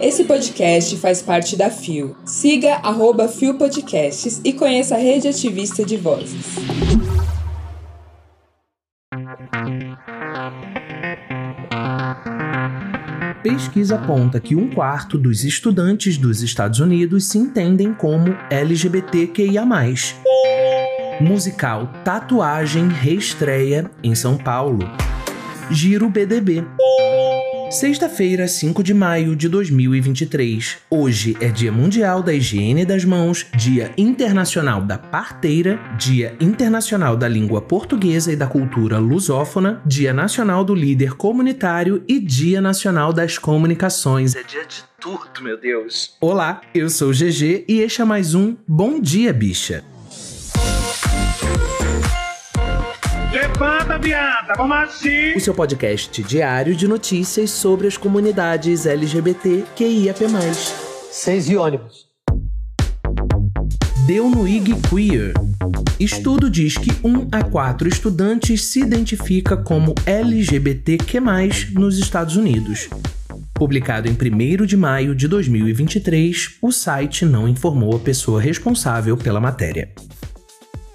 Esse podcast faz parte da FIO. Siga arroba FIO Podcasts e conheça a rede ativista de vozes. Pesquisa aponta que um quarto dos estudantes dos Estados Unidos se entendem como LGBTQIA. Musical Tatuagem reestreia em São Paulo. Giro BDB. Sexta-feira, 5 de maio de 2023. Hoje é Dia Mundial da Higiene das Mãos, Dia Internacional da Parteira, Dia Internacional da Língua Portuguesa e da Cultura Lusófona, Dia Nacional do Líder Comunitário e Dia Nacional das Comunicações. É dia de tudo, meu Deus. Olá, eu sou o GG e este é mais um Bom Dia Bicha. Levanta, viada, vamos assim! O seu podcast diário de notícias sobre as comunidades LGBT QIAP+. Seis e ônibus. Deu no IG Queer. Estudo diz que 1 a 4 estudantes se identifica como LGBTQ+, nos Estados Unidos. Publicado em 1 de maio de 2023, o site não informou a pessoa responsável pela matéria.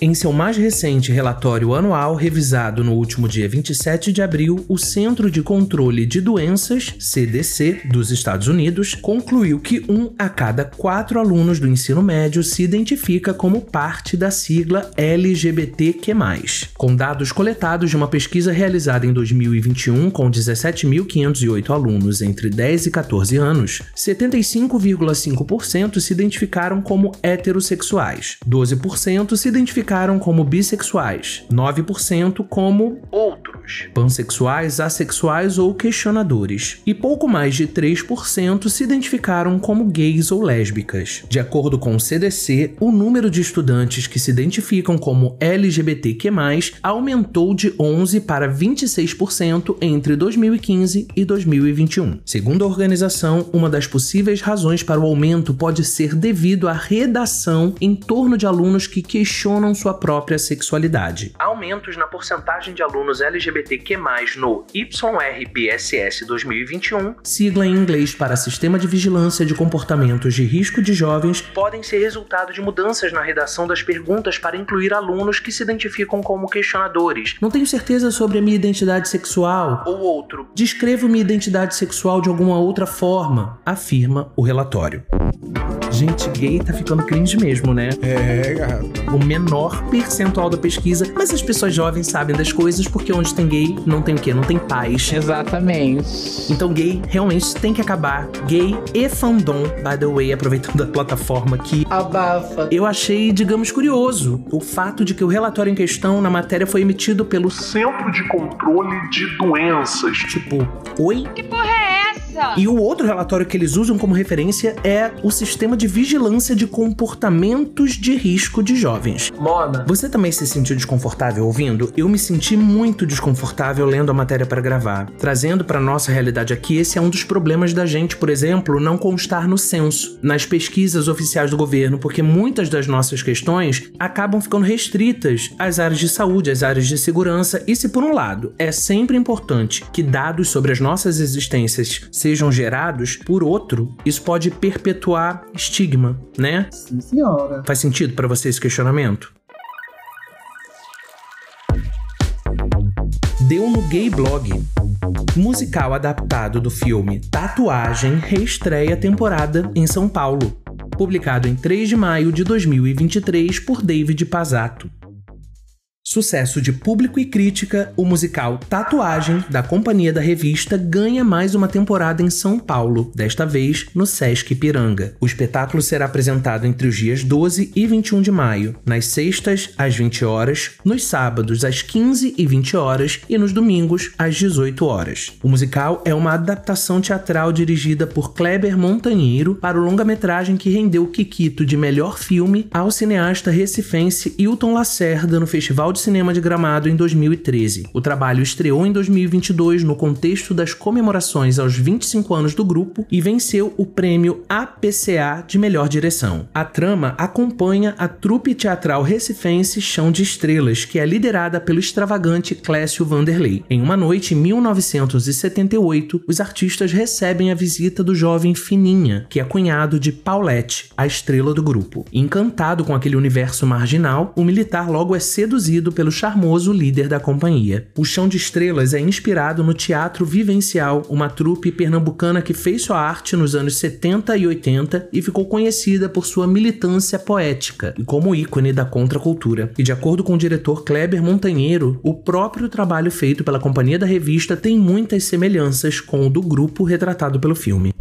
Em seu mais recente relatório anual, revisado no último dia 27 de abril, o Centro de Controle de Doenças, CDC, dos Estados Unidos, concluiu que um a cada quatro alunos do ensino médio se identifica como parte da sigla LGBTQ. Com dados coletados de uma pesquisa realizada em 2021 com 17.508 alunos entre 10 e 14 anos, 75,5% se identificaram como heterossexuais, 12% se identificaram identificaram como bissexuais, 9% como pansexuais, assexuais ou questionadores, e pouco mais de 3% se identificaram como gays ou lésbicas. De acordo com o CDC, o número de estudantes que se identificam como LGBTQ+, aumentou de 11 para 26% entre 2015 e 2021. Segundo a organização, uma das possíveis razões para o aumento pode ser devido à redação em torno de alunos que questionam sua própria sexualidade. Aumentos na porcentagem de alunos LGBTQ+, no YRBSS 2021, sigla em inglês para Sistema de Vigilância de Comportamentos de Risco de Jovens, podem ser resultado de mudanças na redação das perguntas para incluir alunos que se identificam como questionadores. Não tenho certeza sobre a minha identidade sexual. Ou outro. Descrevo minha identidade sexual de alguma outra forma, afirma o relatório. Gente, gay tá ficando cringe mesmo, né? É, gato. O menor percentual da pesquisa, mas as pessoas jovens sabem das coisas porque onde tem gay não tem o quê? Não tem paz. Exatamente. Então gay realmente tem que acabar. Gay e fandom, by the way, aproveitando a plataforma aqui. Abafa. Eu achei, digamos, curioso o fato de que o relatório em questão na matéria foi emitido pelo Centro de Controle de Doenças. tipo, oi? Que porra é essa? E o outro relatório que eles usam como referência é o Sistema de Vigilância de Comportamentos de Risco de Jovens. Mona. Você também se sentiu desconfortável ouvindo? Eu me senti muito desconfortável lendo a matéria para gravar. Trazendo para nossa realidade aqui, esse é um dos problemas da gente, por exemplo, não constar no censo, nas pesquisas oficiais do governo, porque muitas das nossas questões acabam ficando restritas às áreas de saúde, às áreas de segurança, e se por um lado é sempre importante que dados sobre as nossas existências sejam gerados, por outro, isso pode perpetuar estigma, né? Sim, senhora. Faz sentido para você esse questionamento? Deu no Gay Blog. Musical adaptado do filme Tatuagem reestreia temporada em São Paulo. Publicado em 3 de maio de 2023 por David Pazato. Sucesso de público e crítica, o musical Tatuagem, da Companhia da Revista, ganha mais uma temporada em São Paulo, desta vez no Sesc Piranga. O espetáculo será apresentado entre os dias 12 e 21 de maio, nas sextas, às 20 horas, nos sábados, às 15 e 20 horas e nos domingos, às 18 horas. O musical é uma adaptação teatral dirigida por Kleber Montanheiro para o longa-metragem que rendeu o Kikito de melhor filme ao cineasta recifense Hilton Lacerda no Festival de de Cinema de Gramado em 2013. O trabalho estreou em 2022 no contexto das comemorações aos 25 anos do grupo e venceu o prêmio APCA de melhor direção. A trama acompanha a trupe teatral recifense Chão de Estrelas, que é liderada pelo extravagante Clécio Vanderlei. Em uma noite em 1978, os artistas recebem a visita do jovem Fininha, que é cunhado de Paulette, a estrela do grupo. Encantado com aquele universo marginal, o militar logo é seduzido pelo charmoso líder da companhia. O Chão de Estrelas é inspirado no teatro vivencial, uma trupe pernambucana que fez sua arte nos anos 70 e 80 e ficou conhecida por sua militância poética e como ícone da contracultura. E de acordo com o diretor Kleber Montanheiro, o próprio trabalho feito pela companhia da revista tem muitas semelhanças com o do grupo retratado pelo filme.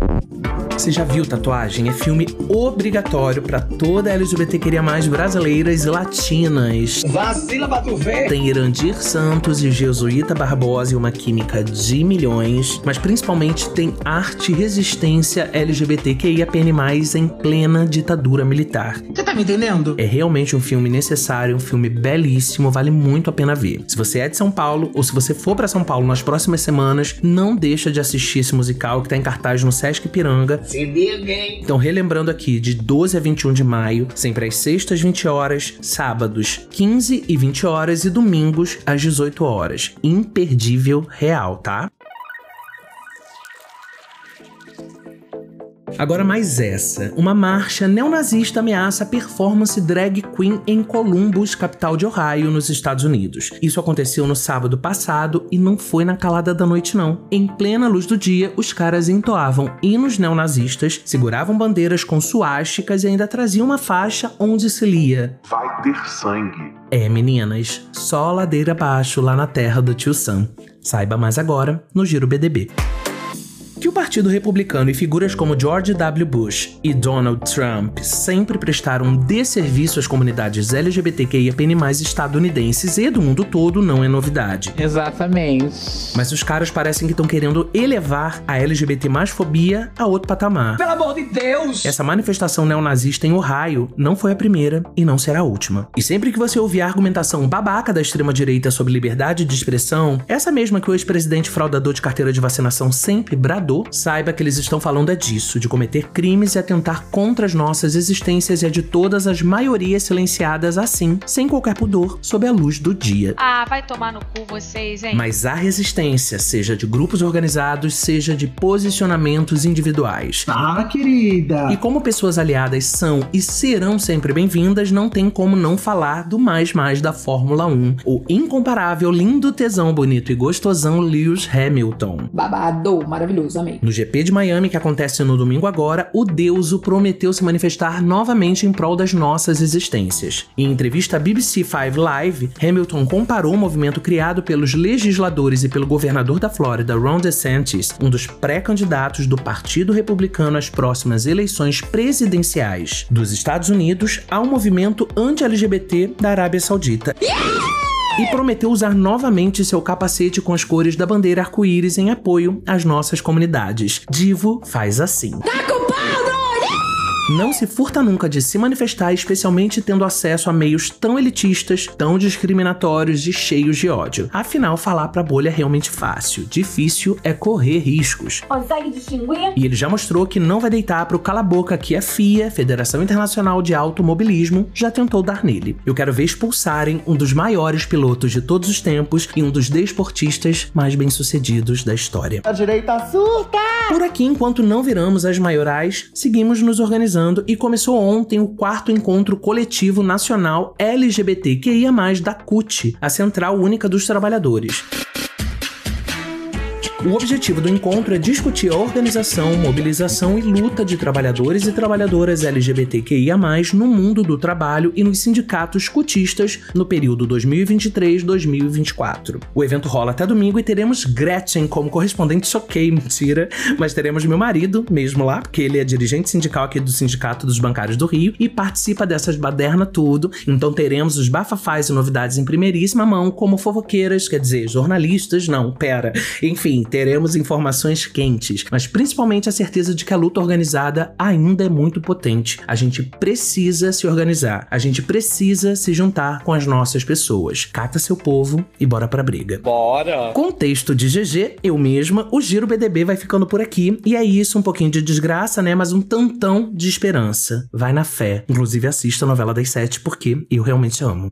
Você já viu tatuagem? É filme obrigatório para toda LGBTQIA mais brasileiras e latinas. Vacila pra tu ver. Tem Irandir Santos e Jesuíta Barbosa e uma química de milhões, mas principalmente tem arte e resistência LGBTQIAPN+, em plena ditadura militar. Você tá me entendendo? É realmente um filme necessário, um filme belíssimo, vale muito a pena ver. Se você é de São Paulo ou se você for para São Paulo nas próximas semanas, não deixa de assistir esse musical que tá em cartaz no Sesc Piranga. Se liga, hein? Então, relembrando aqui, de 12 a 21 de maio, sempre às sextas 20 horas, sábados 15 e 20 horas e domingos às 18 horas. Imperdível real, tá? Agora mais essa. Uma marcha neonazista ameaça a performance drag queen em Columbus, capital de Ohio, nos Estados Unidos. Isso aconteceu no sábado passado e não foi na calada da noite não. Em plena luz do dia, os caras entoavam hinos neonazistas, seguravam bandeiras com suásticas e ainda traziam uma faixa onde se lia Vai ter sangue. É, meninas, só ladeira abaixo lá na terra do tio Sam. Saiba mais agora no Giro BDB. Que o Partido Republicano e figuras como George W. Bush e Donald Trump sempre prestaram desserviço às comunidades LGBTQIAPN+, estadunidenses e do mundo todo não é novidade. Exatamente. Mas os caras parecem que estão querendo elevar a LGBT mais fobia a outro patamar. Pelo amor de Deus! Essa manifestação neonazista em Ohio não foi a primeira e não será a última. E sempre que você ouvir a argumentação babaca da extrema-direita sobre liberdade de expressão, essa mesma que o ex-presidente fraudador de carteira de vacinação sempre bradou, saiba que eles estão falando é disso, de cometer crimes e atentar contra as nossas existências e a de todas as maiorias silenciadas assim, sem qualquer pudor, sob a luz do dia. Ah, vai tomar no cu vocês, hein? Mas há resistência, seja de grupos organizados, seja de posicionamentos individuais. Ah, querida. E como pessoas aliadas são e serão sempre bem-vindas, não tem como não falar do mais mais da Fórmula 1, o incomparável, lindo, tesão, bonito e gostosão Lewis Hamilton. Babado, maravilhoso, amei. No GP de Miami, que acontece no domingo agora, o Deuso prometeu se manifestar novamente em prol das nossas existências. Em entrevista à BBC Five Live, Hamilton comparou o movimento criado pelos legisladores e pelo governador da Flórida, Ron DeSantis, um dos pré-candidatos do Partido Republicano às próximas eleições presidenciais dos Estados Unidos, ao movimento anti-LGBT da Arábia Saudita e prometeu usar novamente seu capacete com as cores da bandeira arco-íris em apoio às nossas comunidades. Divo faz assim. Não se furta nunca de se manifestar, especialmente tendo acesso a meios tão elitistas, tão discriminatórios e cheios de ódio. Afinal, falar pra bolha é realmente fácil. Difícil é correr riscos. Consegue distinguir? E ele já mostrou que não vai deitar pro cala-boca que a FIA, Federação Internacional de Automobilismo, já tentou dar nele. Eu quero ver expulsarem um dos maiores pilotos de todos os tempos e um dos desportistas mais bem-sucedidos da história. A direita surta! Por aqui, enquanto não viramos as maiorais, seguimos nos organizando e começou ontem o quarto encontro coletivo nacional LGBTQIA+, da CUT, a Central Única dos Trabalhadores. O objetivo do encontro é discutir a organização, mobilização e luta de trabalhadores e trabalhadoras LGBTQIA+, no mundo do trabalho e nos sindicatos cutistas no período 2023-2024. O evento rola até domingo e teremos Gretchen como correspondente. Choquei, mentira, mas teremos meu marido mesmo lá, porque ele é dirigente sindical aqui do Sindicato dos Bancários do Rio e participa dessas baderna tudo, então teremos os bafafás e novidades em primeiríssima mão como fofoqueiras, quer dizer, jornalistas, não, pera, enfim, teremos informações quentes, mas principalmente a certeza de que a luta organizada ainda é muito potente. A gente precisa se organizar, a gente precisa se juntar com as nossas pessoas. Cata seu povo e bora pra briga. Bora! Contexto de GG, eu mesma, o Giro BDB vai ficando por aqui. E é isso, um pouquinho de desgraça, né? Mas um tantão de esperança. Vai na fé. Inclusive, assista a novela das sete, porque eu realmente amo.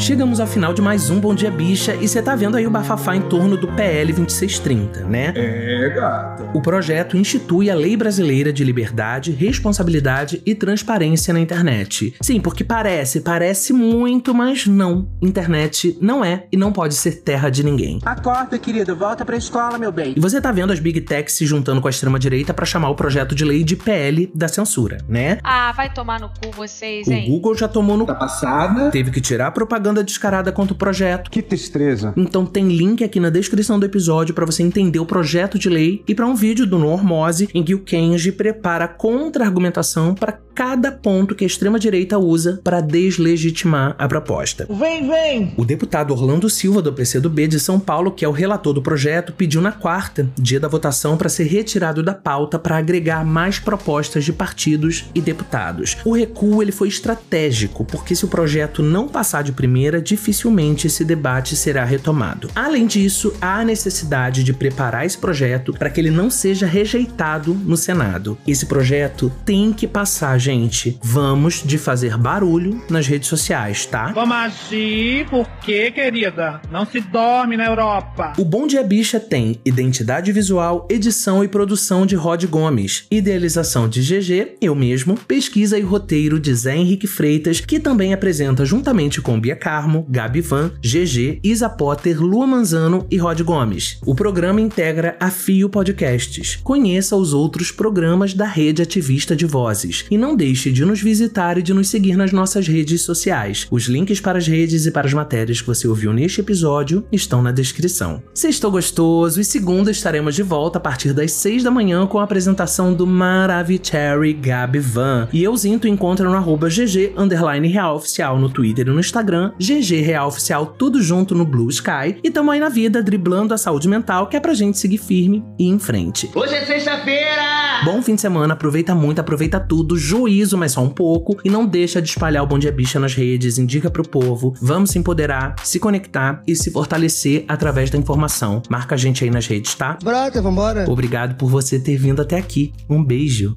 Chegamos ao final de mais um Bom Dia Bicha e você tá vendo aí o bafafá em torno do PL 2630, né? É, gata. O projeto institui a Lei Brasileira de Liberdade, Responsabilidade e Transparência na internet. Sim, porque parece, parece muito, mas não. Internet não é e não pode ser terra de ninguém. Acorda, querido. Volta pra escola, meu bem. E você tá vendo as Big Techs se juntando com a extrema-direita pra chamar o projeto de lei de PL da censura, né? Ah, vai tomar no cu vocês, O hein? Google já tomou no Tá passada? teve que tirar a propaganda descarada contra o projeto. Que tristeza. Então tem link aqui na descrição do episódio para você entender o projeto de lei e para um vídeo do Normose em que o Kenji prepara contra-argumentação para cada ponto que a extrema-direita usa para deslegitimar a proposta. Vem, vem. O deputado Orlando Silva, do PCdoB de São Paulo, que é o relator do projeto, pediu na quarta, dia da votação, para ser retirado da pauta para agregar mais propostas de partidos e deputados. O recuo ele foi estratégico, porque se o projeto não passar de primeira, dificilmente esse debate será retomado. Além disso, há a necessidade de preparar esse projeto para que ele não seja rejeitado no Senado. Esse projeto tem que passar, gente. Vamos de fazer barulho nas redes sociais, tá? Vamos agir porque, querida, não se dorme na Europa. O Bom Dia Bicha tem identidade visual, edição e produção de Rod Gomes, idealização de GG, eu mesmo, pesquisa e roteiro de Zé Henrique Freitas, que também apresenta juntamente com Bia Carmo, Gabi Van, GG, Isa Potter, Lua Manzano e Rod Gomes. O programa integra a Fio Podcasts. Conheça os outros programas da rede ativista de vozes e não deixe de nos visitar e de nos seguir nas nossas redes sociais. Os links para as redes e para as matérias que você ouviu neste episódio estão na descrição. Sextou gostoso e segunda estaremos de volta a partir das 6 da manhã com a apresentação do Maravicherry Gabi Van. E euzinho tu encontra no arroba GG underline real oficial no Twitter e no Instagram, GG Real Oficial tudo junto no Blue Sky. E tamo aí na vida driblando a saúde mental que é pra gente seguir firme e em frente. Hoje é sexta-feira. Bom fim de semana, aproveita muito, aproveita tudo, juízo, mas só um pouco, e não deixa de espalhar o Bom Dia Bicha nas redes, indica pro povo, vamos se empoderar, se conectar e se fortalecer através da informação. Marca a gente aí nas redes, tá? Brota, vambora. Obrigado por você ter vindo até aqui. Um beijo.